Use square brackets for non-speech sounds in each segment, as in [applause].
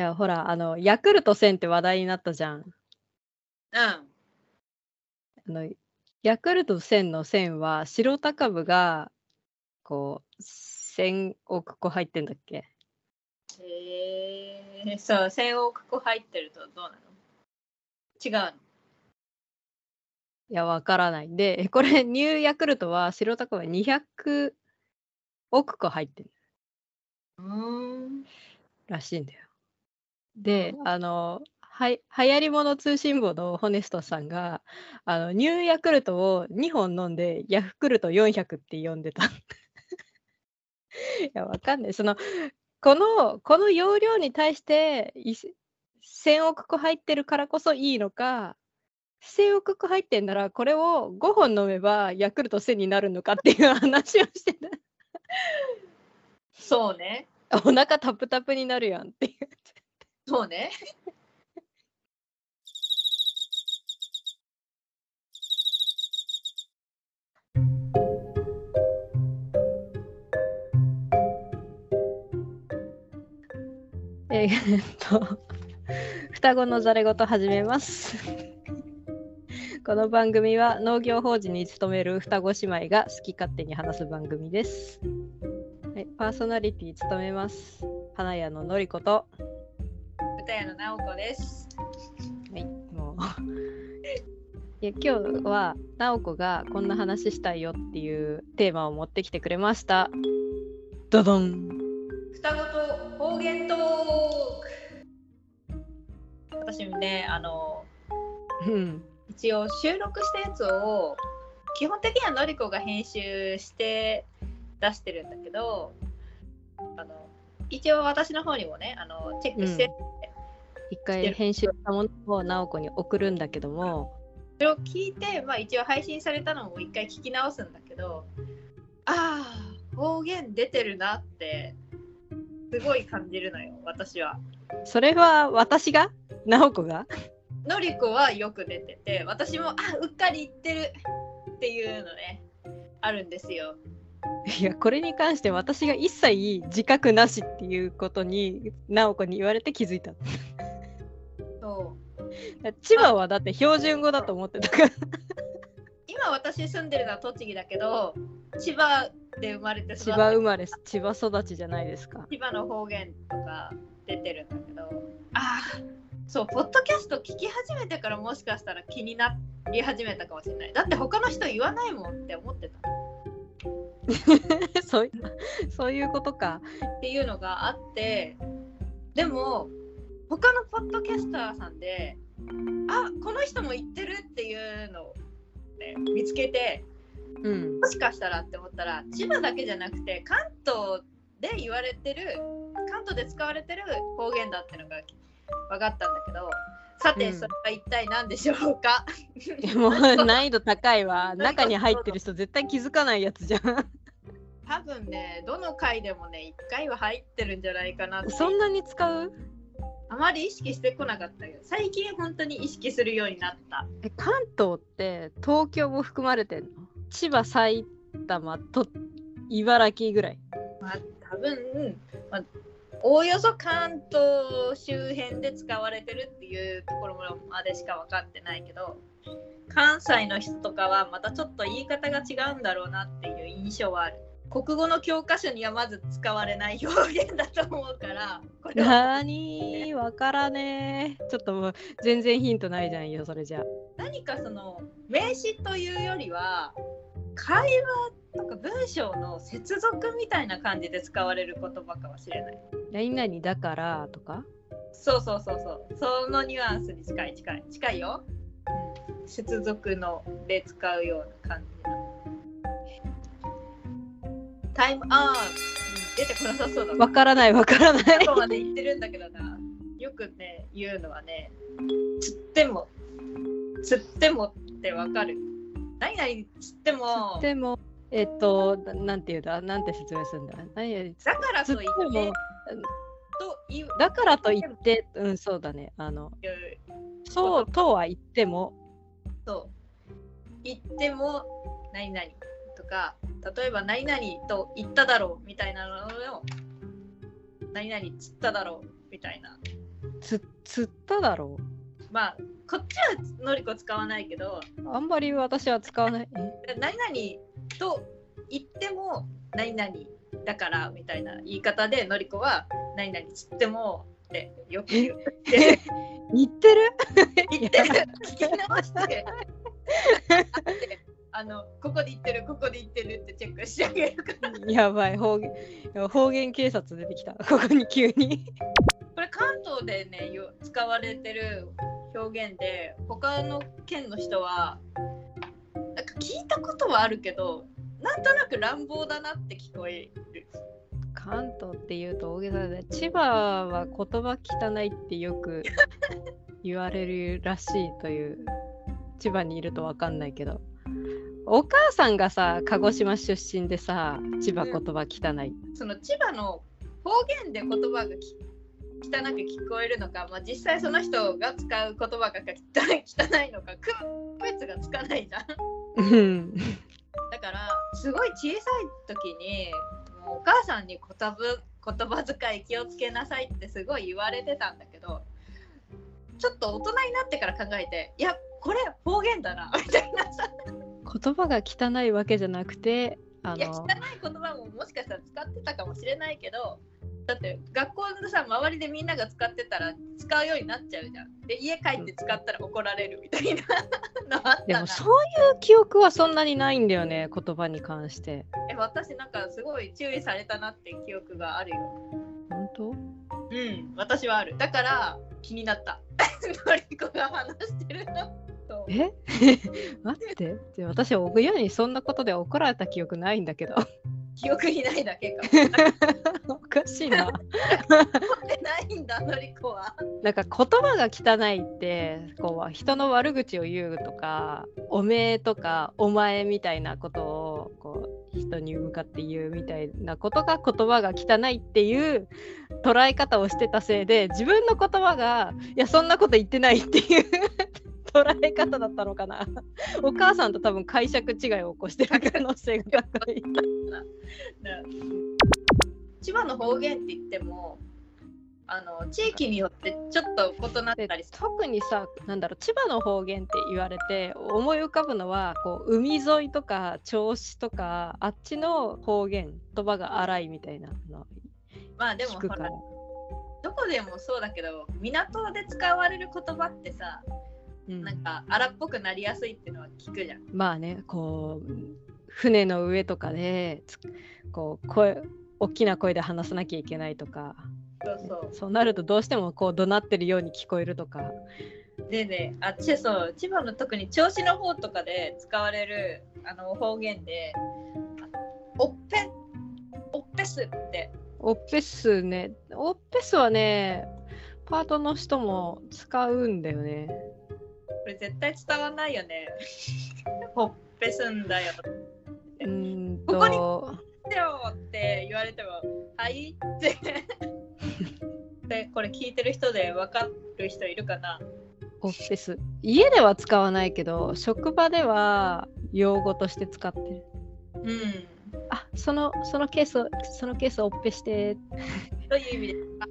や、ほら、あの、ヤクルト1000って話題になったじゃん。うん。あの、ヤクルト1000の1000は、白高部が、こう、1000億個入ってんだっけ？えー、そう、1000億個入ってるとどうなの？違うの？いや、わからない。で、これ、ニューヤクルトは、白高部は200億個入ってるうーん。らしいんだよ。で、あの、はい、流行り物通信簿のホネストさんが、あの、ニューヤクルトを2本飲んで、ヤフクルト400って呼んでた。[laughs] いや、わかんない。その、この、この容量に対して、い1000億個入ってるからこそいいのか、1000億個入ってんなら、これを5本飲めばヤクルト1000になるのかっていう話をしてた。そうね。[laughs] お腹タプタプになるやんっていう。そうね。[laughs] えーっと、双子のざれ言始めます。この番組は農業法人に勤める双子姉妹が好き勝手に話す番組です。はい、パーソナリティ務めます。花屋ののりこと、歌屋の直子です。はい、もう。[laughs] いや今日は直子がこんな話したいよっていうテーマを持ってきてくれました。ドドン双子と方言トーク私もね、あの、うん。一応収録したやつを基本的にはのりこが編集して出してるんだけどあの一応私の方にもねあのチェックして、一回編集したものを直子に送るんだけども、それを聞いて、まあ、一応配信されたのも一回聞き直すんだけどああ方言出てるなってすごい感じるのよ私は。それは私が？直子が？のりこはよく出てて私もあうっかり言ってるっていうのねあるんですよ。いやこれに関して私が一切自覚なしっていうことに直子に言われて気づいた [laughs] 千葉はだって標準語だと思ってたから。今私住んでるのは栃木だけど千葉で生まれて育千葉生まれ千葉育ちじゃないですか。千葉の方言とか出てるんだけど。ああそうポッドキャスト聞き始めてからもしかしたら気になり始めたかもしれない。だって他の人言わないもんって思ってた。[laughs] そうい [laughs] そういうことか。っていうのがあって。でも他のポッドキャスターさんであこの人も言ってるっていうのを、ね、見つけてうん。もしかしたらって思ったら千葉だけじゃなくて関東で言われてる関東で使われてる方言だってのが分かったんだけどさて、うん。それは一体何でしょうか？[laughs] もう難易度高いわ。中に入ってる人絶対気づかないやつじゃん。多分ねどの回でもね1回は入ってるんじゃないかなそんなに使う？あまり意識してこなかったけど最近本当に意識するようになった。え関東って東京も含まれてんの？千葉埼玉と茨城ぐらい？まあ多分、まあ、おおよそ関東周辺で使われてるっていうところまでしか分かってないけど関西の人とかはまたちょっと言い方が違うんだろうなっていう印象はある国語の教科書にはまず使われない表現だと思うからこれはなーにーわからねーちょっともう全然ヒントないじゃんよそれじゃ何かその名詞というよりは会話とか文章の接続みたいな感じで使われる言葉かもしれない何々だからとか？そうそうそうそう。そのニュアンスに近い近い。近いよ。うん、接続ので使うような感じの。タイムああ、出てこなさそうだな。わからないわからない。どこまで言ってるんだけどな。よくね、言うのはね、つっても、つってもってわかる。何々つっても、でもえっとななんていうんだ？なんて説明するんだ？何々だからと言ってと言う。だからと言ってうんそうだね。あのそうとは言っても。そう。言っても何々。とか例えば何々と言っただろうみたいなのを何々つっただろうみたいな。つ釣っただろまあこっちはのりこ使わないけどうあんまり私は使わない。え？何々と言っても何々だからみたいな言い方でのりこは何々つってもってよく言って [laughs] 言ってる？言ってる。聞き直して [laughs] あのここで言ってるここで言ってるってチェックしてあげるから。やばい。方言方言警察出てきた。ここに急に。これ関東でねよ使われてる表現で他の県の人はなんか聞いたことはあるけどなんとなく乱暴だなって聞こえる。関東っていうと大げさで千葉は言葉汚いってよく [laughs] 言われるらしいという。千葉にいると分かんないけどお母さんがさ鹿児島出身でさ千葉言葉汚い、その千葉の方言で言葉がき汚く聞こえるのか、まあ、実際その人が使う言葉が汚い汚いのか区別がつかないじゃん。だからすごい小さい時にもうお母さんに言葉言葉遣い気をつけなさいってすごい言われてたんだけどちょっと大人になってから考えていやこれ方言だなみたいなさ言葉が汚いわけじゃなくてあいや汚のい言葉ももしかしたら使ってたかもしれないけどだって学校のさ周りでみんなが使ってたら使うようになっちゃうじゃん。で家帰って使ったら怒られるみたいな [laughs] のあったなでもそういう記憶はそんなにないんだよね言葉に関してえ私なんかすごい注意されたなって記憶があるよ。本当？うん、私はある。だから気になった。[laughs] のりこが話してるのと。え？[laughs] 待ってで私親にそんなことで怒られた記憶ないんだけど [laughs] 記憶にないだけかも。[laughs] おかしいなないんだ、のりこは。なんか言葉が汚いってこう人の悪口を言うとかおめえとかお前みたいなことをこう人に向かって言うみたいなことが言葉が汚いっていう捉え方をしてたせいで自分の言葉がいやそんなこと言ってないっていう捉え方だったのかな。お母さんと多分解釈違いを起こしてる可能性が高い。千葉の方言って言っても、あの地域によってちょっと異なっでたり。特にさなんだろう千葉の方言って言われて思い浮かぶのはこう海沿いとか銚子とかあっちの方言言葉が荒いみたいなの。まあでもほら。らどこでもそうだけど、港で使われる言葉ってさ、うんなんか荒っぽくなりやすいっていうのは聞くじゃん。まあねこう船の上とかでつこう声大きな声で話さなきゃいけないとか。そうそう。そうなるとどうしてもこう怒鳴ってるように聞こえるとか。でね、あっちそう千葉の特に銚子の方とかで使われるあの方言で、あおっぺおっぺすって。オッペスね。オッペスはねパートの人も使うんだよねこれ絶対伝わんないよね。[laughs] ほっぺすんだよ。うーんここにとでよって言われても、はい？って。[laughs] で、これ聞いてる人で分かる人いるかな？オッペス家では使わないけど職場では用語として使ってる。うん。あそのそのケースをそのケースをオッペして。どういう意味ですか？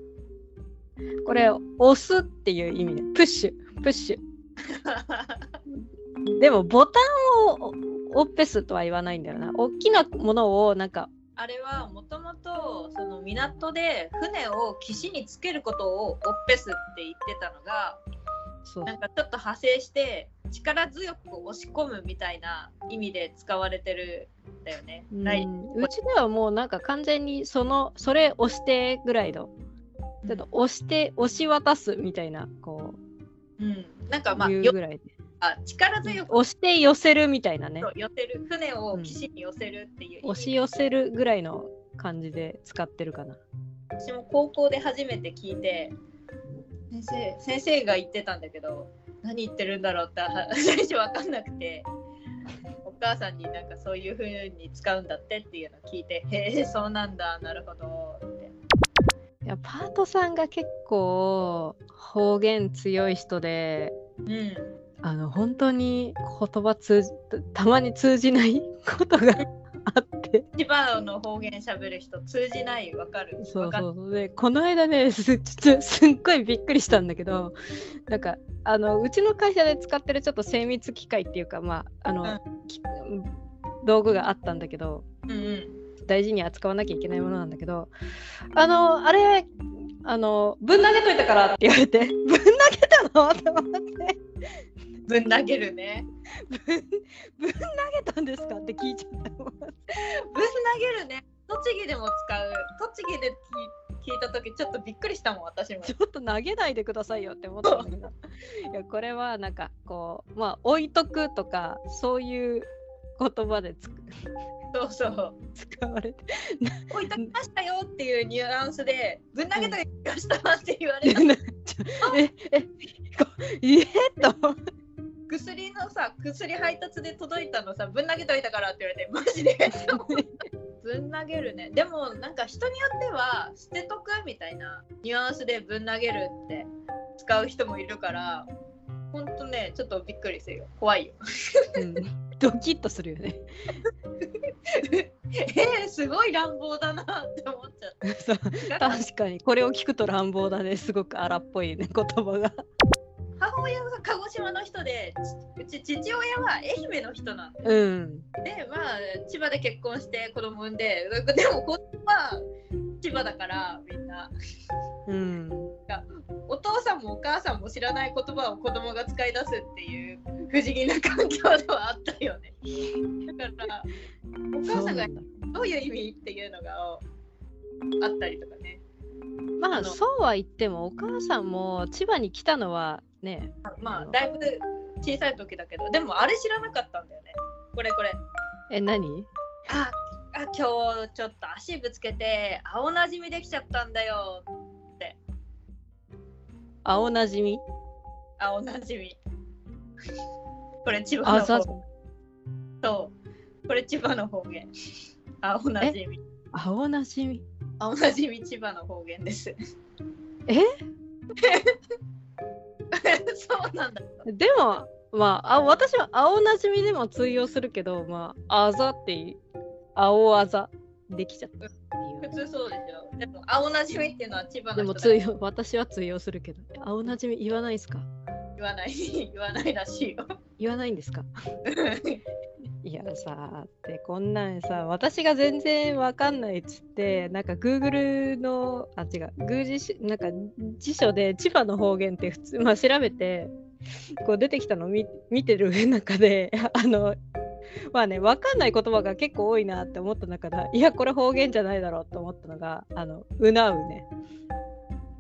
これ押すっていう意味でプッシュ。プッシュ [laughs] でもボタンをオッペスとは言わないんだよな。大きなものをなんかあれはもともとその港で船を岸につけることをオッペスって言ってたのがなんかちょっと派生して力強く押し込むみたいな意味で使われてるんだよね。うん。うちではもうなんか完全にそのそれ押してぐらいの。ちょっと押して押し渡すみたいなこうん、なんかまあういうよぐらいで。あ力強く。押して寄せるみたいなね。寄せる。船を岸に寄せるっていう意味、押し寄せるぐらいの感じで使ってるかな。私も高校で初めて聞いて先生先生が言ってたんだけど何言ってるんだろうっては [laughs] 最初分かんなくてお母さんになんかそういう風に使うんだってっていうのを聞いてへえそうなんだなるほどってパートさんが結構方言強い人でうん。あの本当に言葉通じたまに通じない [laughs] ことがあって。千葉の方言喋る人通じない？わかる？そうそうでこの間ねすすっごいびっくりしたんだけどなんかあのうちの会社で使ってるちょっと精密機械っていうかまああの、き道具があったんだけどうんうん大事に扱わなきゃいけないものなんだけどあのあれあのぶん投げといたからって言われてぶん投げたの？って思って。ぶん投げるね。ぶんぶん投げたんですかって聞いちゃったぶん投げるね。栃木でも使う。栃木で聞聞いた時ちょっとびっくりしたもん私も。ちょっと投げないでくださいよって思ったんだけどいやこれはなんかこうまあ置いとくとかそういう言葉でつくそうそう。使われて置いときましたよっていうニュアンスでぶん投げときましたって言われた、[laughs] ええこえっと。薬のさ薬配達で届いたのさぶん投げといたからって言われてマジで。[laughs] ぶん投げるね。でもなんか人によっては捨てとくみたいなニュアンスでぶん投げるって使う人もいるからほんとねちょっとびっくりするよ。怖いよ。うんドキッとするよね。えー、すごい乱暴だなって思っちゃっ [laughs] そうた確かにこれを聞くと乱暴だね。すごく荒っぽいね言葉が。母親が鹿児島の人でちうち父親は愛媛の人なんでうん。でまあ千葉で結婚して子供産んででも子供は千葉だからみんな。うんお父さんもお母さんも知らない言葉を子供が使い出すっていう不思議な環境ではあったよね。だからお母さんがどういう意味っていうのがあったりとかね。まあそうは言ってもお母さんも千葉に来たのはねまあだいぶ小さい時だけどでもあれ知らなかったんだよね。これこれ。え何？ああ今日ちょっと足ぶつけて青なじみできちゃったんだよ青なじみ？青なじみ。これ千葉の方。そう。これ千葉の方言。青なじみ。青なじみ？青なじみ千葉の方言です。え？[laughs] そうなんだ。でもまああ私は青なじみでも通用するけどまああざっていう青あざできちゃった普通そうでしょでも青なじみっていうのは千葉での人だも通用私は通用するけど。青なじみ言わないですか？言わない。[laughs] 言わないらしいよ。言わないんですか？[laughs] いやさってこんなんさ私が全然わかんないっつってなんか Google のあ違う。宮司しなんか辞書で千葉の方言って普通まあ調べてこう出てきたのを見見てる中であの [laughs] まあねわかんない言葉が結構多いなって思った中でいやこれ方言じゃないだろうと思ったのがあのうなうね。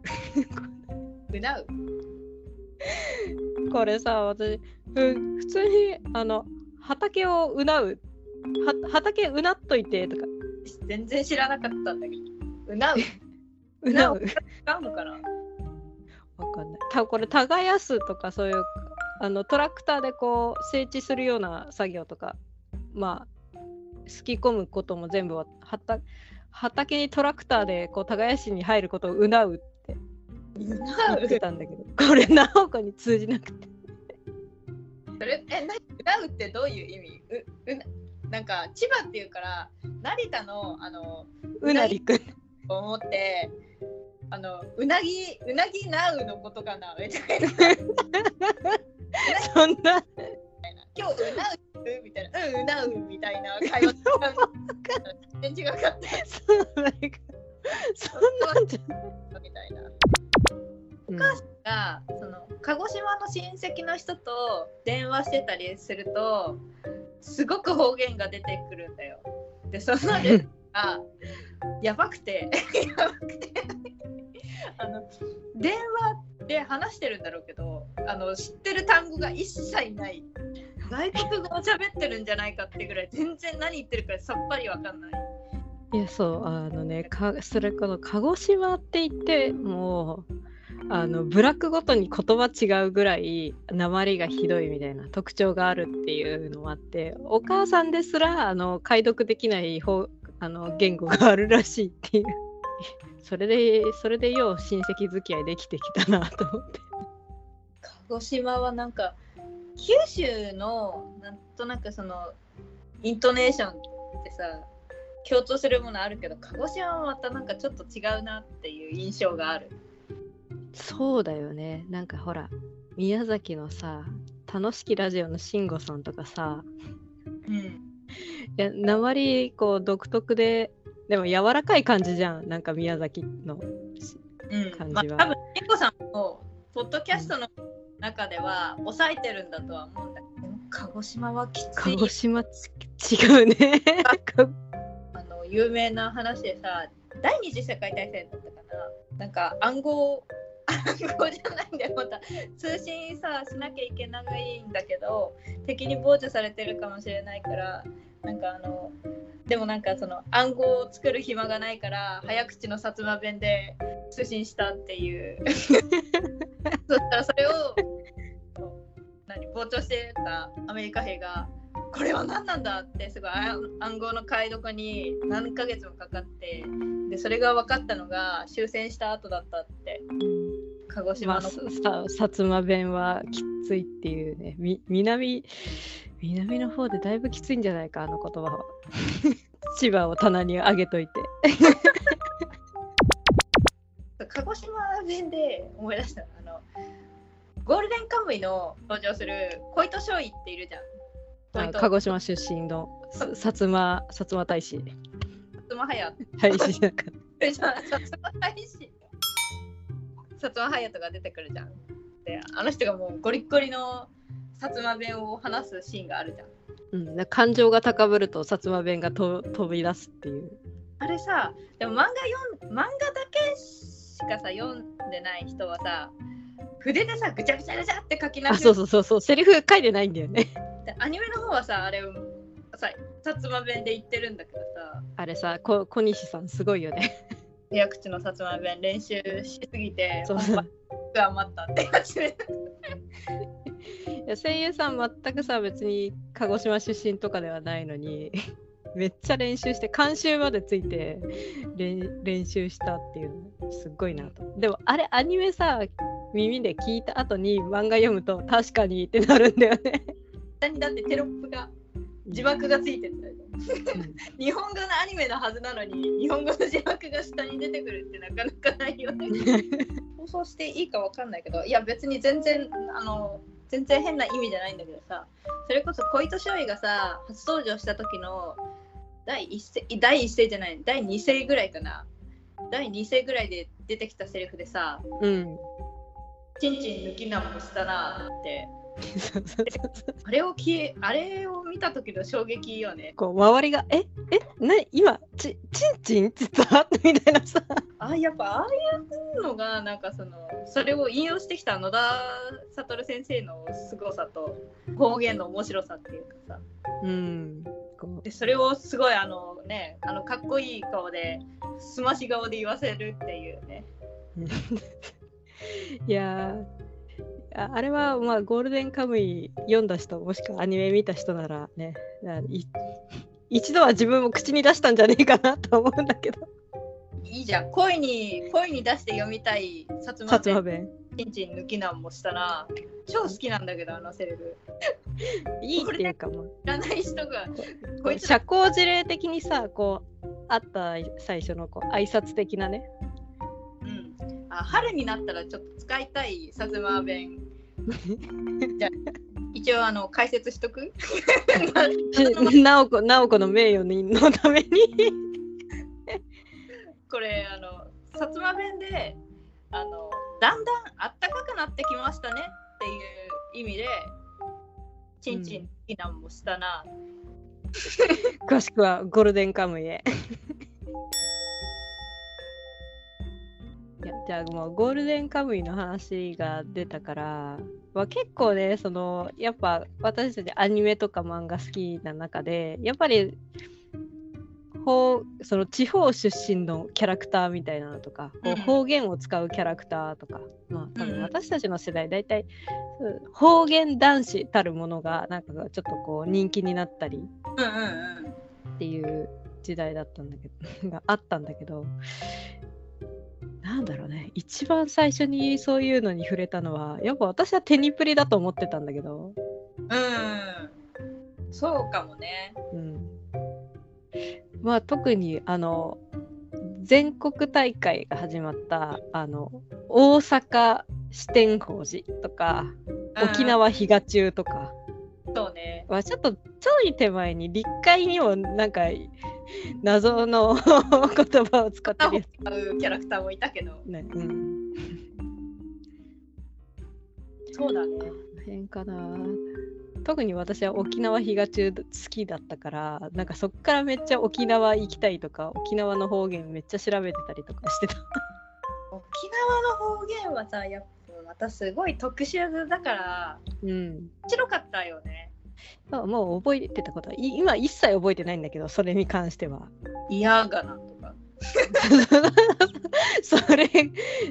[laughs] うなう。[laughs] これさ私ふ普通にあの畑をうなう。は畑うなっといてとか。全然知らなかったんだけど。うなう。うなう。違うのかな？わかんない。たこれ耕すとかそういうあのトラクターでこう整地するような作業とかまあすき込むことも全部は畑畑にトラクターでこう耕しに入ることをうなうってう言ってたんだけどこれなおこに通じなくて。それえなうなうってどういう意味？ううななんか千葉っていうから成田のあのうなりくん。思ってあのうなぎうなぎなうのことかな？みたいな [laughs] そんな。今日うなうみたいなうんうなうみたいな会話全然違かった。そんなんじゃ。みたいなうんがその鹿児島の親戚の人と電話してたりするとすごく方言が出てくるんだよ。でそのレがやばくてやばくてあの電話で話してるんだろうけどあの知ってる単語が一切ない外国語を喋ってるんじゃないかってぐらい全然何言ってるかさっぱりわかんない。いやそうあのねかそれこの鹿児島って言ってもうあの部落ごとに言葉違うぐらい鉛がひどいみたいな特徴があるっていうのもあってお母さんですらあの解読できない方あの言語があるらしいっていうそれでそれでよう親戚付き合いできてきたなと思って。鹿児島はなんか九州のなんとなくそのイントネーションってさ共通するものあるけど鹿児島はまたなんかちょっと違うなっていう印象がある。そうだよね。なんかほら、宮崎のさ、楽しきラジオの慎吾さんとかさ、うん。いや、鉛こう独特で、でも柔らかい感じじゃん。なんか宮崎の。うん感じはまあ多分エコさんもポッドキャストの中では抑えてるんだとは思うんだけど、鹿児島はきつい鹿児島ち違うね。あの有名な話でさ第二次世界大戦だったかななんか暗号暗号じゃないんだよまた通信さしなきゃいけないんだけど敵に傍受されてるかもしれないからなんかあのでもなんかその暗号を作る暇がないから早口の薩摩弁で通信したっていう [laughs] そしたらそれを何傍聴してたアメリカ兵がこれは何なんだってすごいあ暗号の解読に何ヶ月もかかってでそれが分かったのが終戦した後だったって鹿児まあ、島の、さ薩摩弁はきついっていうね。み南、南の方でだいぶきついんじゃないか、あの言葉は。[laughs] 千葉を棚に上げといて。[laughs] 鹿児島弁で思い出したのあのゴールデンカムイの登場する小糸少尉っているじゃん。鹿児島出身のさ薩摩、薩摩大使。薩摩隼大使なんか。人じゃん薩摩大使薩摩隼人が出てくるじゃん。であの人がもうゴリッゴリの薩摩弁を話すシーンがあるじゃん。うん、な感情が高ぶると薩摩弁がと飛び出すっていう。あれさ、でも漫画読ん漫画だけしかさ読んでない人はさ、筆でさ、ぐちゃぐちゃぐちゃって書きなあ、がそうそうそうそう、セリフ書いてないんだよね。でアニメの方はさ、あれさ、薩摩弁で言ってるんだけどさ、あれさ、こ小西さんすごいよね。早口の薩摩弁練習しすぎて、そう本番が余ったってやつや声優さん全くさ別に鹿児島出身とかではないのに [laughs] めっちゃ練習して監修までついて練練習したっていうのすっごいなとでもあれアニメさ耳で聞いた後に漫画読むと確かにってなるんだよね、下にだってテロップが、字幕がついてるんだよ。うん日本語のアニメのはずなのに、日本語の字幕が下に出てくるってなかなかないよね。[laughs] 放送していいかわかんないけどいや別に全然あの全然変な意味じゃないんだけどさそれこそ小糸少尉がさ初登場した時の第一声第一声じゃない第二声ぐらいかな。第二声ぐらいで出てきたセリフでさうん「ちんちん抜きなんもしたな」って [laughs] あれをきあれを見た時の衝撃よね。こう周りが「ええな今ちちんちん?」って言った？みたいなさ。あやっぱああいうのがなんかそのそれを引用してきた野田悟先生の凄さと方言の面白さっていうかさ。うんこでそれをすごいあのねあのかっこいい顔ですまし顔で言わせるっていうね。う [laughs] いやーああれはまあゴールデンカムイ読んだ人もしくはアニメ見た人ならね一度は自分も口に出したんじゃねえかなと思うんだけど。いいじゃん。声に声に出して読みたい薩薩摩摩弁。弁ちんちん抜きなんもしたら超好きなんだけどあのセリフ。いいっていうかもう。知らない人がこいつ社交辞令的にさこうあった最初のこう挨拶的なね。うんあ春になったらちょっと使いたい薩摩弁。[laughs] じゃあ一応あの解説しとく？[laughs] 直子直子の名誉にのために。[laughs] これあの薩摩弁であのだんだんあったかくなってきましたねっていう意味でちんちん好きなんもしたな、詳しくはゴールデンカムイへじゃあもうゴールデンカムイの話が出たから、まあ、結構ねそのやっぱ私たちアニメとか漫画好きな中でやっぱり方その地方出身のキャラクターみたいなのとか、こううん。方言を使うキャラクターとか、まあ多うん分私たちの世代大体うん方言男子たるものがなんかちょっとこう人気になったりっていう時代だったんだけど [laughs] があったんだけどなんだろうね。一番最初にそういうのに触れたのはやっぱ私はテニプリだと思ってたんだけど、うん。そうかもね。うん、まあ特にあの全国大会が始まったあの大阪四天王寺とか沖縄比嘉中とか。そうね。はちょっとちょい手前に立会にもなんか謎の [laughs] 言葉を使ってるうキャラクターもいたけど。つね。うん。そうだね。この辺かな。特に私は沖縄比嘉中好きだったからなんかそっからめっちゃ沖縄行きたいとか沖縄の方言めっちゃ調べてたりとかしてた。沖縄の方言はさ、やっぱまたすごい特殊だから、うん。面白かったよね。まあもう覚えてたことはい今一切覚えてないんだけどそれに関しては。嫌がなとか。[laughs] それ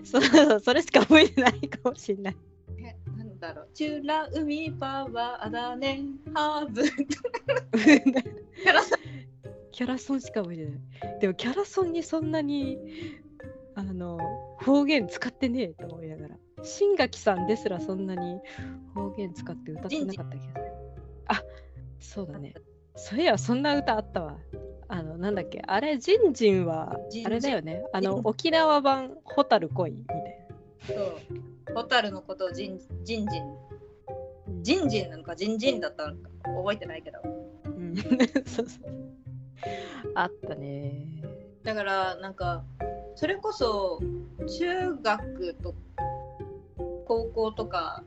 そそれしか覚えてないかもしれない。え、なんだろう。チュラ海パワーだね。ハーブ。[laughs] キャラキャラソンしか覚えてない。でもキャラソンにそんなにあの方言使ってねえと思いながら。新垣さんですらそんなに方言使って歌ってなかったけど。あそうだね。そういやそんな歌あったわ。あのなんだっけ？あれジンジンはあれだよね。あの沖縄版蛍恋みたいそう。ホタルのことをジンジンジン。な。ジンジンなのか？ジンジンだったのか覚えてないけど。うん [laughs] そうそうあったね。だからなんかそれこそ中学と高校とか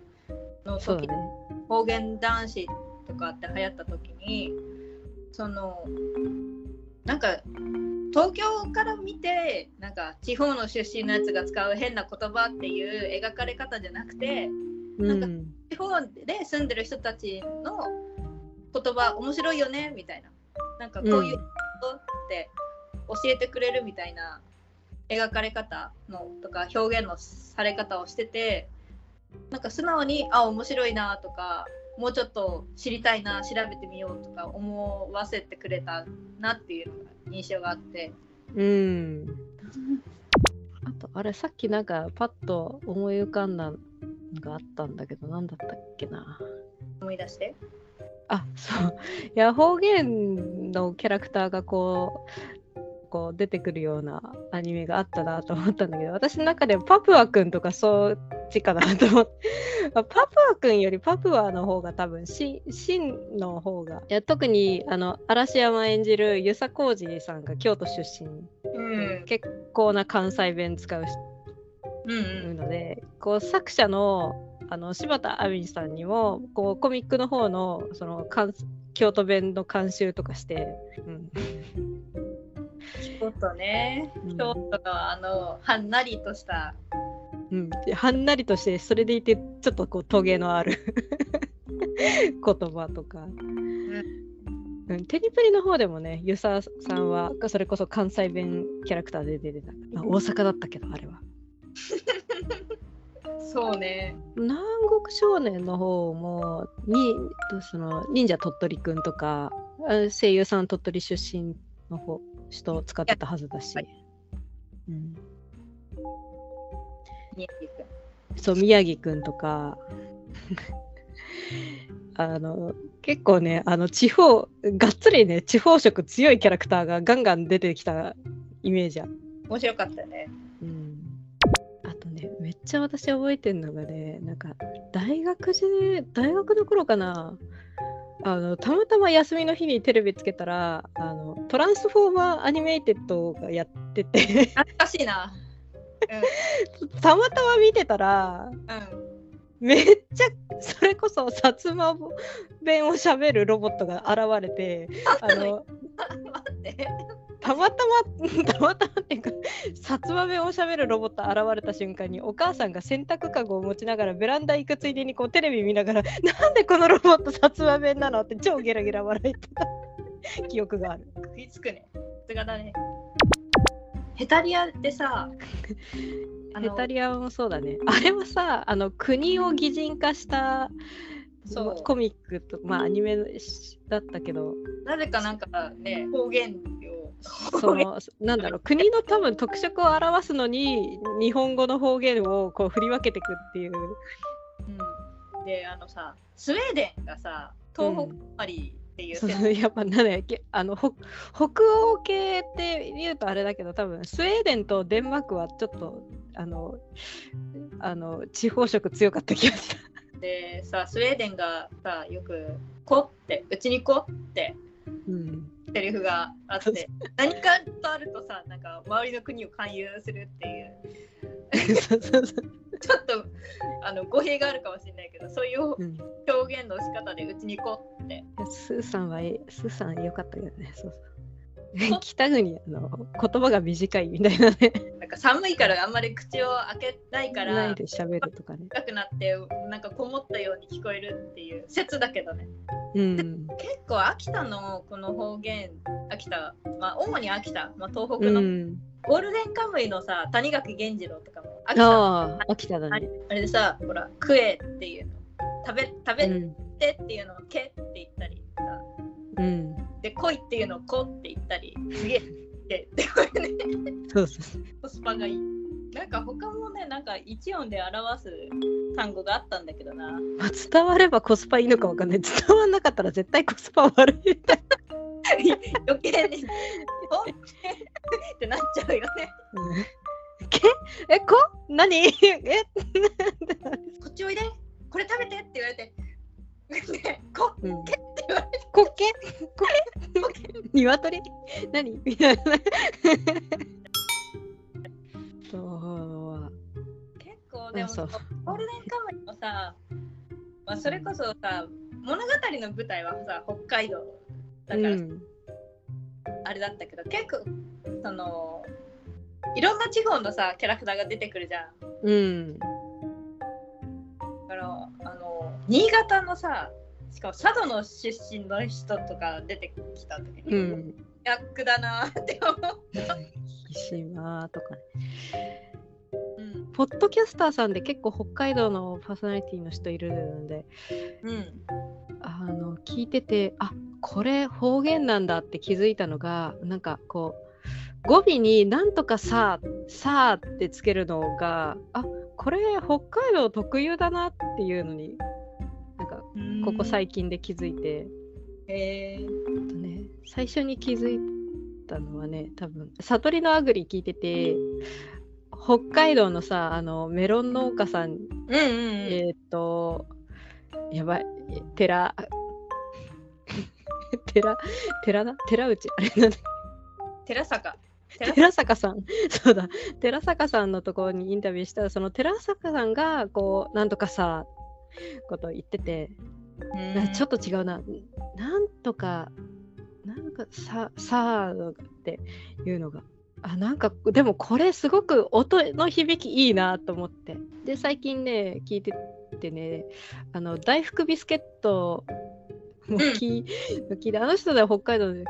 の時、ね。方言男子とかって流行った時にそのなんか東京から見てなんか地方の出身のやつが使う変な言葉っていう描かれ方じゃなくてうん。地方で住んでる人たちの言葉面白いよねみたいななんかこういうことって教えてくれるみたいな描かれ方のとか表現のされ方をしててなんか素直にあ面白いなとかもうちょっと知りたいな調べてみようとか思わせてくれたなっていうのが印象があってうん。あと、あれ、さっきなんかパッと思い浮かんだのがあったんだけど、なんだったっけな。思い出してあ、そう。いや、方言のキャラクターがこう、こう出てくるようなアニメがあったなと思ったんだけど、私の中でパプアくんとかそっちかなと思って。[laughs] パプアくんよりパプアの方が多分シンの方が。いや特にあの嵐山演じる遊佐浩二さんが京都出身。うん。結構な関西弁使ううん。ので、こう作者のあの柴田亜美さんにもこうコミックの方のその関京都弁の監修とかして、うん。[laughs] ちょっとねうん。京都のあのはんなりとしたうん、ではんなりとしてそれでいてちょっとこうトゲのある [laughs] 言葉とか、うん、テニプリの方でもね遊佐さんはそれこそ関西弁キャラクターで出てた、まあ、大阪だったけどあれは。[laughs] そうね。南国少年の方もにその忍者鳥取くんとかあ声優さん鳥取出身の方人を使ってたはずだし、うん、宮城くん。そう宮城くんとか。[laughs] あの結構ねあの地方がっつりね地方色強いキャラクターがガンガン出てきたイメージある。面白かったよね。うん。あとねめっちゃ私覚えてるのがねなんか大学時大学の頃かな。あのたまたま休みの日にテレビつけたらあのトランスフォーマーアニメイテッドがやってて。懐かしいなたまたま見てたらうんめっちゃそれこそ薩摩弁を喋るロボットが現れてあのたまたまたまたまっていうか薩摩弁を喋るロボット現れた瞬間にお母さんが洗濯かごを持ちながらベランダ行くついでにこうテレビ見ながらなんでこのロボット薩摩弁なのって超ゲラゲラ笑いてた。記憶がある。食いつくね。さすがだね。ヘタリアってさ [laughs] ヘタリアもそうだね。あれはさあの国を擬人化したそう。コミックとまあアニメだったけど。なぜかなんかね方言を。そのなんだろう。国の多分特色を表すのに日本語の方言をこう振り分けていくっていう。うん、であのさスウェーデンがさ東北ありっていうやっぱなんだっけあの北北欧系って言うとあれだけど多分スウェーデンとデンマークはちょっとあのあの地方色強かった気がした。でさスウェーデンがさよく「こ」ってうちにこってうん、セリフがあって何かとあるとさなんか周りの国を勧誘するっていう。[laughs] そうそうそう [laughs] ちょっとあの語弊があるかもしれないけどそういううん表現の仕方でうちにこってスーさんはスーさん良かったけどね。そうそう [laughs] 北国あの言葉が短いみたいなね。か寒いからあんまり口を開けないからないで喋るとかね。深くなってなんかこもったように聞こえるっていう説だけどねうん。結構秋田のこの方言秋田まあ主に秋田、まあ、東北のうん、ゴールデンカムイのさ谷垣源次郎とかも秋田あああ、秋田だね。れでさほら食えっていうの食べ食べうん。てっていうのをけって言ったりさうん。で来いっていうのをこって言ったりすげえってってこれね。そうそう。コスパがいい。なんか他もねなんか一音で表す単語があったんだけどな。まあ、伝わればコスパいいのかわかんない。伝わんなかったら絶対コスパ悪い。[laughs] 余計に。ほんってなっちゃうよね。うん。けえ、こ？何？え？こっちお鶏？何？[laughs] みたいな。そう。結構でもゴールデンカムイもさ、まあ、それこそさ物語の舞台はさ北海道だから、うん。あれだったけど結構そのいろんな地方のさキャラクターが出てくるじゃん。うん。だからあの新潟のさしかも佐渡の出身の人とか出てきた時に、うん。役だなって思う、島とかねうん。ポッドキャスターさんで結構北海道のパーソナリティの人いるのでうん、あの聞いててあこれ方言なんだって気づいたのがなんかこう語尾になんとかさ「さあ」ってつけるのがあこれ北海道特有だなっていうのになんかここ最近で気づいて、へえあとね、最初に気づいたのはね多分悟りのあぐり聞いてて北海道のさあのメロン農家さんうんうんうん、えーっと、やばい、え [laughs] 寺、寺、寺だ寺内、あれなんだ？寺坂。寺寺坂さん、[laughs] そうだ、寺坂さんのところにインタビューしたら、その寺坂さんが、こう、なんとかさ、[laughs] ことを言ってて、なちょっと違うな、なんとか、なんかさ、さあっていうのが。あなんかでもこれすごく音の響きいいなと思って。で最近ね聞いててねあの大福ビスケットも聞い聞いてあの人では北海道で。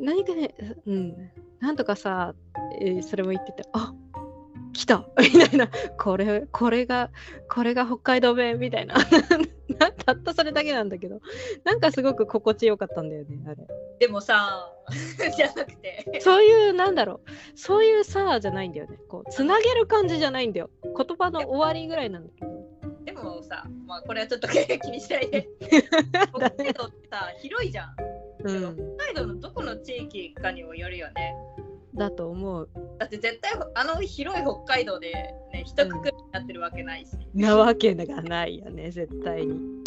何かねうん。なんとかさ、えーそれも言っててあ来た。[laughs] みたいな。これこれがこれが北海道弁みたい [laughs] な。たったそれだけなんだけど。なんかすごく心地よかったんだよねあれ。でもさ [laughs] じゃなくて。そういうなんだろう。そういうさじゃないんだよね。こうつなげる感じじゃないんだよ。言葉の終わりぐらいなんだけど。でもさまあこれはちょっと気にしないで。北海道ってさ広いじゃん。うん。北海道のどこの地域かにもよるよねだと思う。だって絶対あの広い北海道でね一括りになってるわけないし、なわけがないよね絶対に。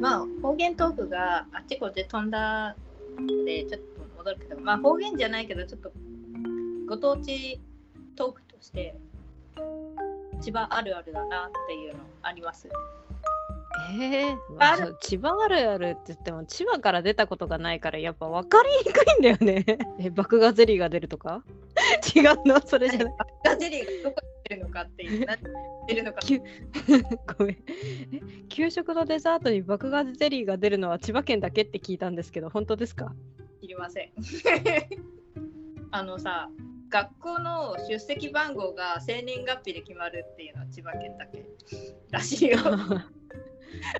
まあ方言トークがあっちこっち飛んだのでちょっと戻るけどまあ方言じゃないけどちょっとご当地トークとして千葉あるあるだなっていうのありますえーまあ千葉あるあるって言っても千葉から出たことがないからやっぱ分かりにくいんだよね。え爆芽ゼリーが出るとか？違うの？それじゃない。ガゼリーがどこに出るのかっていうな出るのか。[laughs] ごめん。え給食のデザートに爆芽ゼリーが出るのは千葉県だけって聞いたんですけど本当ですか？いりません。[laughs] あのさ学校の出席番号が生年月日で決まるっていうのは千葉県だけ。らしいよ [laughs]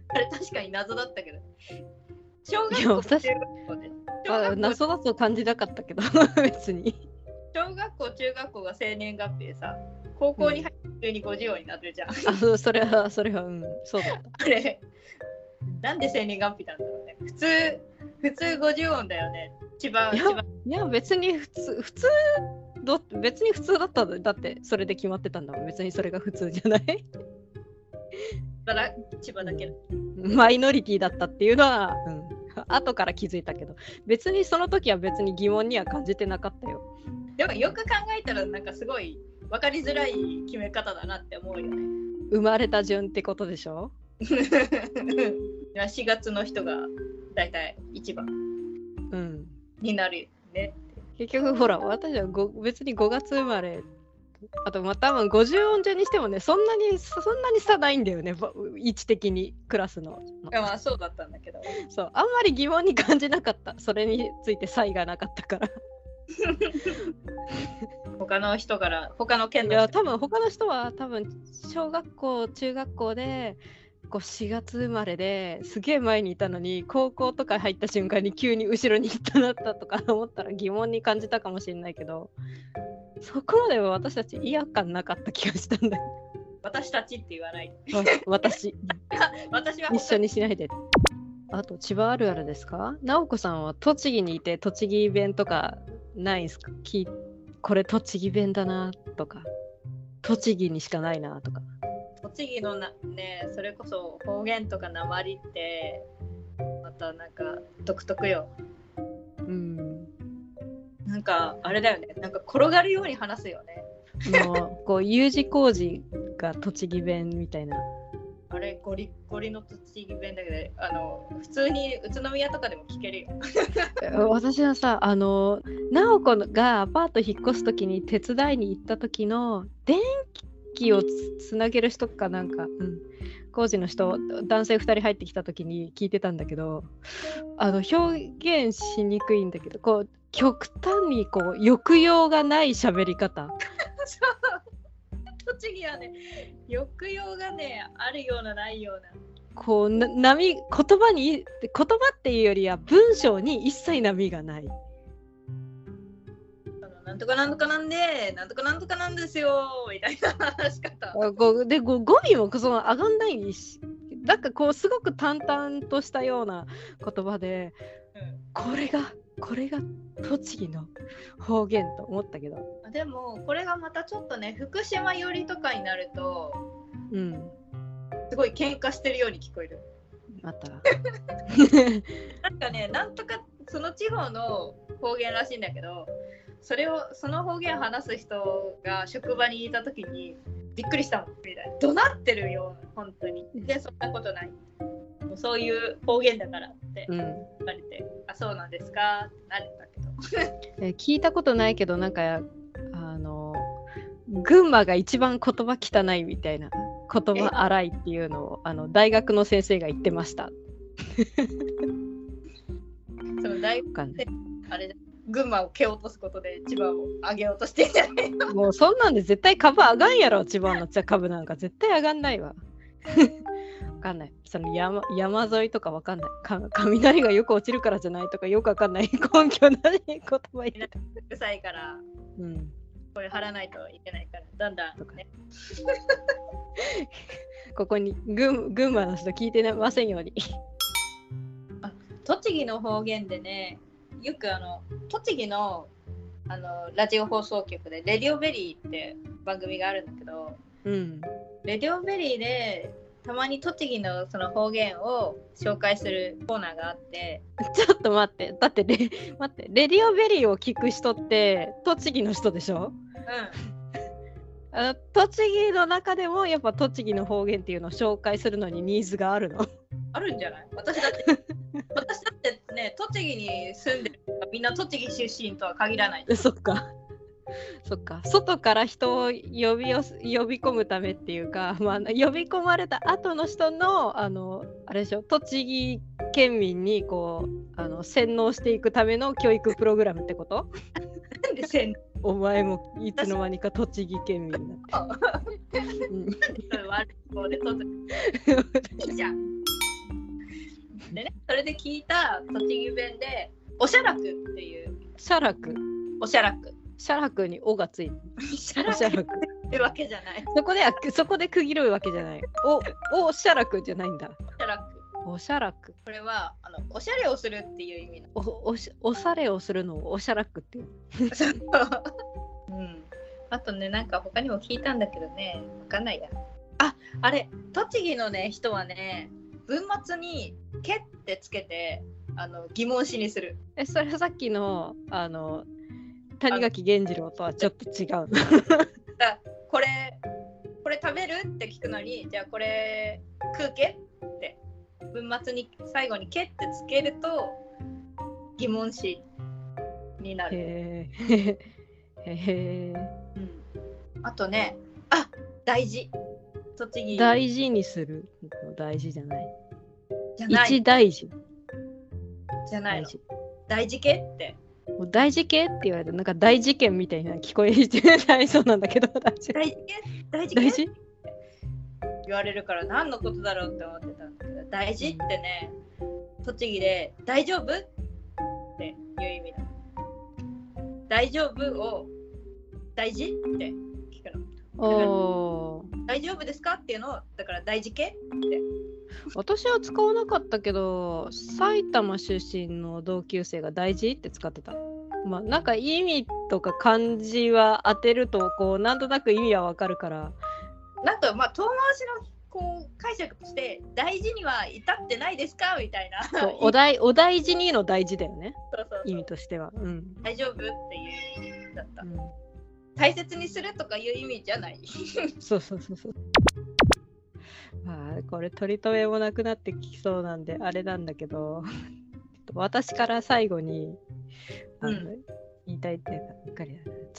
あれ確かに謎だったけど。小学校、中学校で。校謎だと感じなかったけど [laughs] 別に小学校、中学校が生年月日でさ、高校に入って急に50音になってるじゃん。あそうそれはそれはうんそうだった [laughs] あれ、なんで生年月日なんだろうね。普通、普通50音だよね。千葉、いや千葉。いや別に普通普通ど別に普通だったんだだってそれで決まってたんだもん別にそれが普通じゃないから千葉だけど。マイノリティだったっていうのは、うん、後から気づいたけど別にその時は別に疑問には感じてなかったよでもよく考えたらなんかすごい分かりづらい決め方だなって思うよね。生まれた順ってことでしょ？いや4月の人がだいたい一番うんになるよね。結局ほら私はご別に5月生まれ [laughs] あとまあ多分50音順にしてもねそんなにそんなに差ないんだよねぼ位置的にクラスの。まあそうだったんだけど。そうあんまり疑問に感じなかった。それについて差異がなかったから。[laughs] 他の人から他の県いの人や多分他の人は多分小学校中学校でこう4月生まれですげえ前にいたのに高校とか入った瞬間に急に後ろに行ったなったとか思ったら疑問に感じたかもしれないけどそこまでは私たち違和感なかった気がしたんだよ。私たちって言わない。わ私。私は一緒にしないで。あと千葉あるあるですか？直子さんは栃木にいて栃木弁とかないんすか？きこれ栃木弁だなとか。栃木にしかないなとか。栃木のなねそれこそ方言とか鉛ってまたなんか独特よ。うんなんかあれだよね。なんか転がるように話すよね。もうこう U 字工事が栃木弁みたいなあれゴリゴリの栃木弁だけどあの普通に宇都宮とかでも聞けるよ。私はさあの直子がアパート引っ越す時に手伝いに行った時の電気をつつなげる人かなんか、うん、工事の人男性2人入ってきた時に聞いてたんだけどあの表現しにくいんだけどこう極端にこう抑揚がない喋り方 [laughs] 栃木はね抑揚がねあるようなないような。こうな波言葉に言葉っていうよりは文章に一切波がない。なんとかなんとかなんでなんとかなんとかなんですよみたいな話し方。あこうでご語尾もその上がんないしなんかこうすごく淡々としたような言葉でうんこれがこれが栃木の方言と思ったけど。あでもこれがまたちょっとね福島寄りとかになるとうん。すごい喧嘩してるように聞こえる。また [laughs] なんかねなんとかその地方の方言らしいんだけどそれをその方言話す人が職場にいた時にびっくりしたみたいな。怒鳴ってるよ本当に。でそんなことないもうそういう方言だからってうん。言われて、あそうなんですか？ってなれたけど。[laughs] え聞いたことないけどなんかあの群馬が一番言葉汚いみたいな言葉荒いっていうのをあの大学の先生が言ってました。[laughs] その大わかんない。あれ群馬を蹴落とすことで千葉を上げようとしてんじゃないの？もうそんなんで絶対株上がんやろ千葉の株なんか。絶対上がんないわ。[laughs] わかんない。その山山沿いとかわかんないか。雷がよく落ちるからじゃないとかよくわかんない [laughs] 根拠なし言葉言ってた。うるさいからうん。これ貼らないといけないからだんだんね [laughs] ここに群群馬の人聞いてませんように。栃木の方言でねよくあの栃木のあのラジオ放送局で「レディオベリー」って番組があるんだけどうん。レディオベリーでたまに栃木のその方言を紹介するコーナーがあって [laughs] ちょっと待って。だってレ待ってレディオベリーを聞く人って栃木の人でしょ？うん [laughs] あの栃木の中でもやっぱ栃木の方言っていうのを紹介するのにニーズがあるの？あるんじゃない？私だって [laughs] 私だってね栃木に住んでるみんな栃木出身とは限らないそっか。[laughs] そっか。外から人を呼び呼び込むためっていうか、[laughs] まあ、呼び込まれた後の人のあのあれでしょ栃木県民にこうあの洗脳していくための教育プログラムってこと？なんでせんお前もいつの間にか栃木県民になって。[laughs] で栃木いいじゃん。でねそれで聞いた栃木弁でおしゃらくっていう。写楽おしゃらく。写楽に「お」がついて写楽ってわけじゃない。そこではそこで区切るわけじゃない。お、お、写楽じゃないんだ。おしゃらく。これはあのおしゃれをするっていう意味なおおしおしゃれをするのをおしゃらくっていう。の。うん。あとね、なんか他にも聞いたんだけどね、わかんないや。あ、あれ、栃木のね、人はね、文末に「け」ってつけてあの疑問詞にする。え、それさっきの、あの、谷垣源次郎とはちょっと違う。だこれ、これ食べるって聞くのに、じゃあこれ食うけって文末に最後に「け」ってつけると疑問詞になる。へえ。へえ。うん、あとね、あ大事。栃木大事にするの大事じゃない。じゃない一大事。じゃないの。大事。大事けって。もう大事系って言われるとなんか大事件みたいな聞こえてない？そうなんだけど大事大事け大事け大事？言われるから何のことだろうって思ってたんだけど大事ってね栃木で大丈夫？っていう意味なの大丈夫を大事？って聞くの。大丈夫ですか？っていうのをだから大事け [laughs] 私は使わなかったけど埼玉出身の同級生が大事って使ってた。まあなんか意味とか漢字は当てるとこうなんとなく意味はわかるから。なんかまあ遠回しのこう解釈として大事には至ってないですか？みたいな。そうお大お大事にの大事だよね。そうそうそう。意味としては。うん、大丈夫っていう意味だった。うん、大切にするとかいう意味じゃない。そうそうそうそう [laughs] まあこれ取り留めもなくなってきそうなんであれなんだけど [laughs] 私から最後にあの、うん。言いたいっていうかうっかり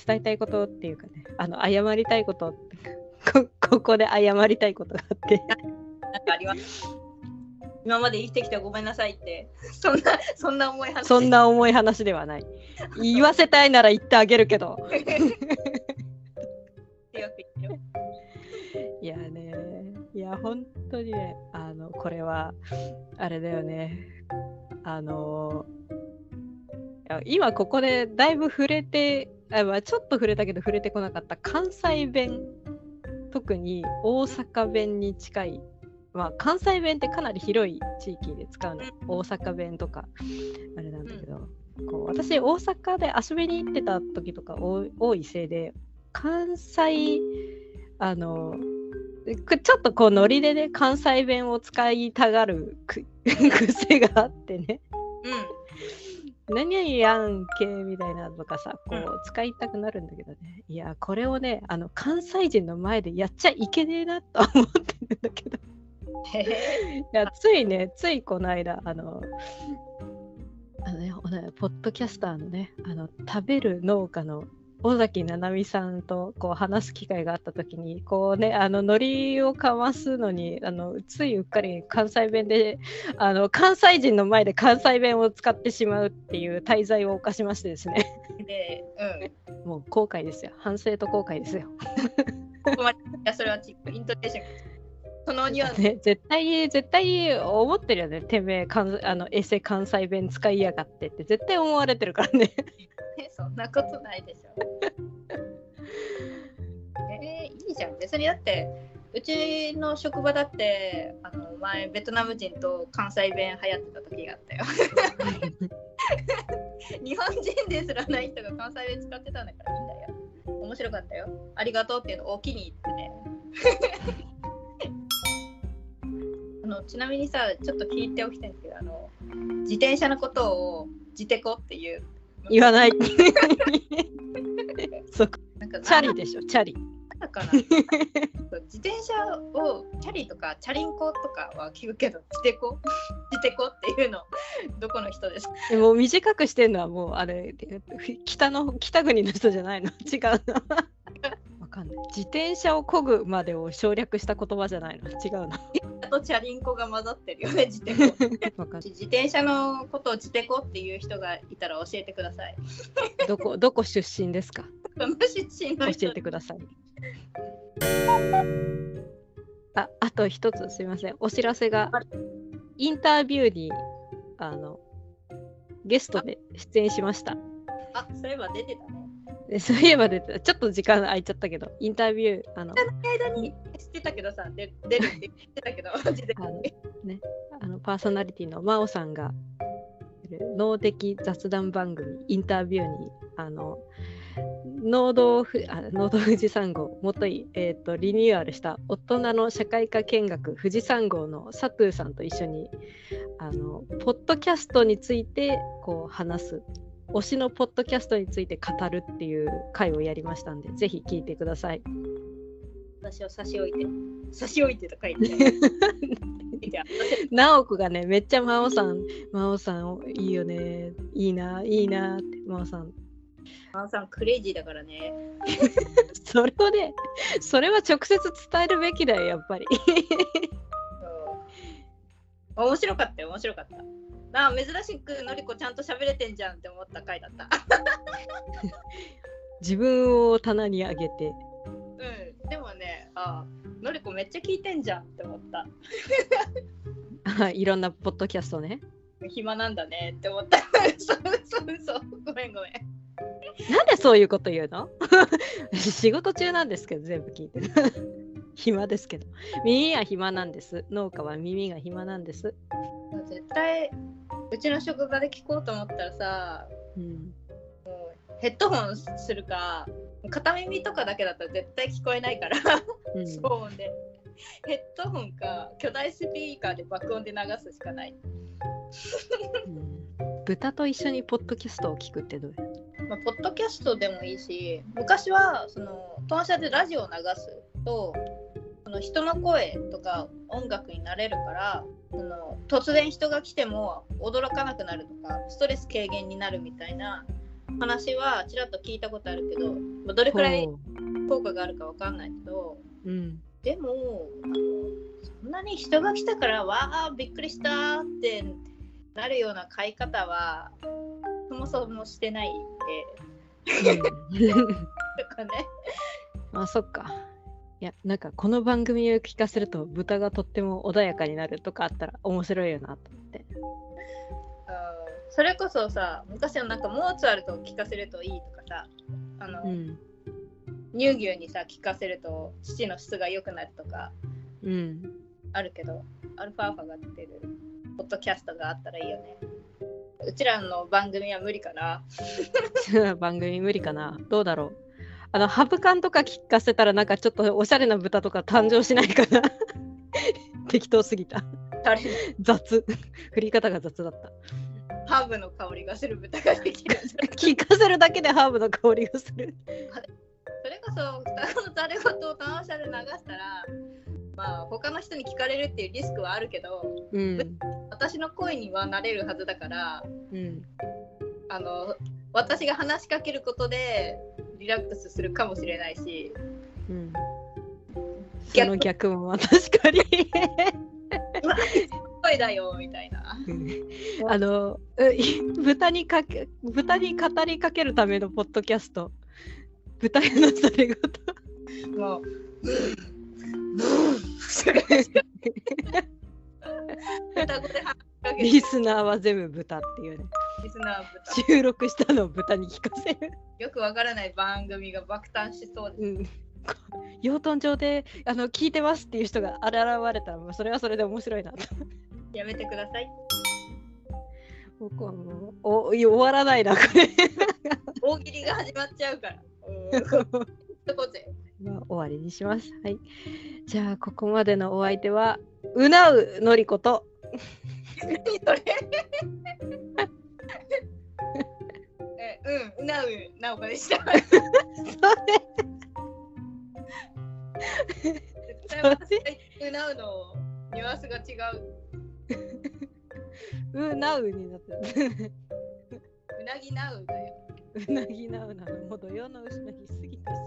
伝えたいことっていうかね。あの謝りたいこと。[laughs] こここで謝りたいことがあって。なんかあります？今まで生きてきてごめんなさいって、そんな、そんな重い話。そん。な重い話ではない。言わせたいなら言ってあげるけど。いやね。いや本当にねあのこれはあれだよね。あの今ここでだいぶ触れてあ、まあ、ちょっと触れたけど触れてこなかった。関西弁。特に大阪弁に近い。まあ関西弁ってかなり広い地域で使うの。大阪弁とか。あれなんだけど、こう私大阪で遊びに行ってた時とか多いせいで関西あのくちょっとこうノリでね関西弁を使いたがるく [laughs] 癖があってね。何々やんけみたいなのとかさこうう使いたくなるんだけどね、いやこれをねあの関西人の前でやっちゃいけねえなとは思ってるんだけど。いやついねついこの間あのあのねポッドキャスターのねあの食べる農家の尾崎七海さんとこう話す機会があった時にこうねあのノリをかますのにあのついうっかり関西弁であの関西人の前で関西弁を使ってしまうっていう滞在を犯しましてですねで、うん。もう後悔ですよ反省と後悔ですよ、[laughs] ここまでいや、それはちイントネーション。そのニュアンス。ね、絶対絶対思ってるよねてめえ関あのエセ関西弁使いやがってって絶対思われてるからね [laughs] そんなことないでしょ。[laughs] えー、いいじゃん。別にだって、うちの職場だって、あの前、ベトナム人と関西弁流行ってた時があったよ。[laughs] 日本人ですらない人が関西弁使ってたんだからいいんだよ。面白かったよ。ありがとうっていうのを大きに言ってね。ちなみにさ、ちょっと聞いておきたいんですけど、あの自転車のことを自テコっていう。言わない。[laughs] そうなんかチャリでしょチャリ。なんかな。自転車をチャリとかチャリンコとかは聞くけど自テコ自テコっていうのどこの人ですか？でも短くしてるのはもうあれ北の北国の人じゃないの？違うの。わかんない。自転車を漕ぐまでを省略した言葉じゃないの？違うのあとチャリンコが混ざってるよね自テコ [laughs] わかんない。自転車のことを自テコっていう人がいたら教えてください。どこ [laughs] どこ出身ですか？この出身の人？教えてください。ああと一つすいません。お知らせが。インタビューにあのゲストで出演しました。あそういえば出てたねでそういえば出てたちょっと時間空いちゃったけどインタビューあの間に知ってたけどさで出るって言ってたけど [laughs] あのあのパーソナリティの真央さんが脳的雑談番組インタビューにあの農道ふあ農道富士山号もとい、えーと、リニューアルした大人の社会科見学富士山号の佐藤さんと一緒にあのポッドキャストについてこう話す推しのポッドキャストについて語るっていう回をやりましたんでぜひ聞いてください。私を差し置いて。差し置いてと書いて。[laughs] 直子がねめっちゃ真央さん真央さんいいよね。いいないいなって真央さん。真央さんクレイジーだからね。[laughs] それをねそれは直接伝えるべきだよやっぱり。面白かったよ面白かった。なあ珍しくのりこちゃんと喋れてんじゃんって思った回だった。[laughs] 自分を棚に上げて。うん。でもねあのりこめっちゃ聞いてんじゃんって思った。いろんなポッドキャストね。暇なんだねって思った。そうそうそう。ごめんごめん。なんでそういうこと言うの？[laughs] 仕事中なんですけど全部聞いてる。[laughs] 暇ですけど。耳は暇なんです。農家は耳が暇なんです。絶対うちの職場で聞こうと思ったらさ、うん、もうヘッドホンするか片耳とかだけだったら絶対聞こえないから。うん、騒音でヘッドホンか巨大スピーカーで爆音で流すしかない、うん、豚と一緒にポッドキャストを聞くってどうや？まあ、ポッドキャストでもいいし昔はその当社でラジオを流すとその人の声とか音楽になれるからその突然人が来ても驚かなくなるとかストレス軽減になるみたいな話はちらっと聞いたことあるけど、まあ、どれくらい効果があるか分かんないけど、うん、でもあのそんなに人が来たからわあびっくりしたってなるような買い方はそもそもしてないんで。[laughs] とかね。[laughs] あそっか。いやなんかこの番組を聞かせると豚がとっても穏やかになるとかあったら面白いよなと思って。それこそさ昔のなんかモーツァルトを聞かせるといいとかさあの、うん、乳牛にさ聞かせると父の質が良くなるとか、うん、あるけどアルファーファが出てるポッドキャストがあったらいいよね。うちらの番組は無理かな。[laughs] 番組無理かな。どうだろうあのハブカンとか聞かせたらなんかちょっとおしゃれな豚とか誕生しないかな。[laughs] 適当すぎた。雑。[laughs] 振り方が雑だった。ハーブの香りがする豚ができる聞かせるだけでハーブの香りがする。それこそ双子の誰事を単車で流したらまあ他の人に聞かれるっていうリスクはあるけど、うん、私の声にはなれるはずだから、うん、あの私が話しかけることでリラックスするかもしれないし、うん、その逆も確かに。声だよみたいな。あの豚にかけ豚に語りかけるためのポッドキャスト。豚のされごと。もう [laughs] リスナーは全部豚っていうね。リスナー豚。収録したのを豚に聞かせる。よくわからない番組が爆誕しそうです。うん養豚場であの聞いてますっていう人が現れたらそれはそれで面白いなと。やめてください。僕はもうお終わらないなこれ。大喜利が始まっちゃうから。まあ、終わりにします。はい。じゃあ、ここまでのお相手は、うなうのりこと。何それえ、うん、うなうなおかでした。[laughs] それうなうのニュアンスが違う。うなうになってる。[laughs] うなぎなうだよ。うなぎなうなのもう土曜のうなぎすぎたし。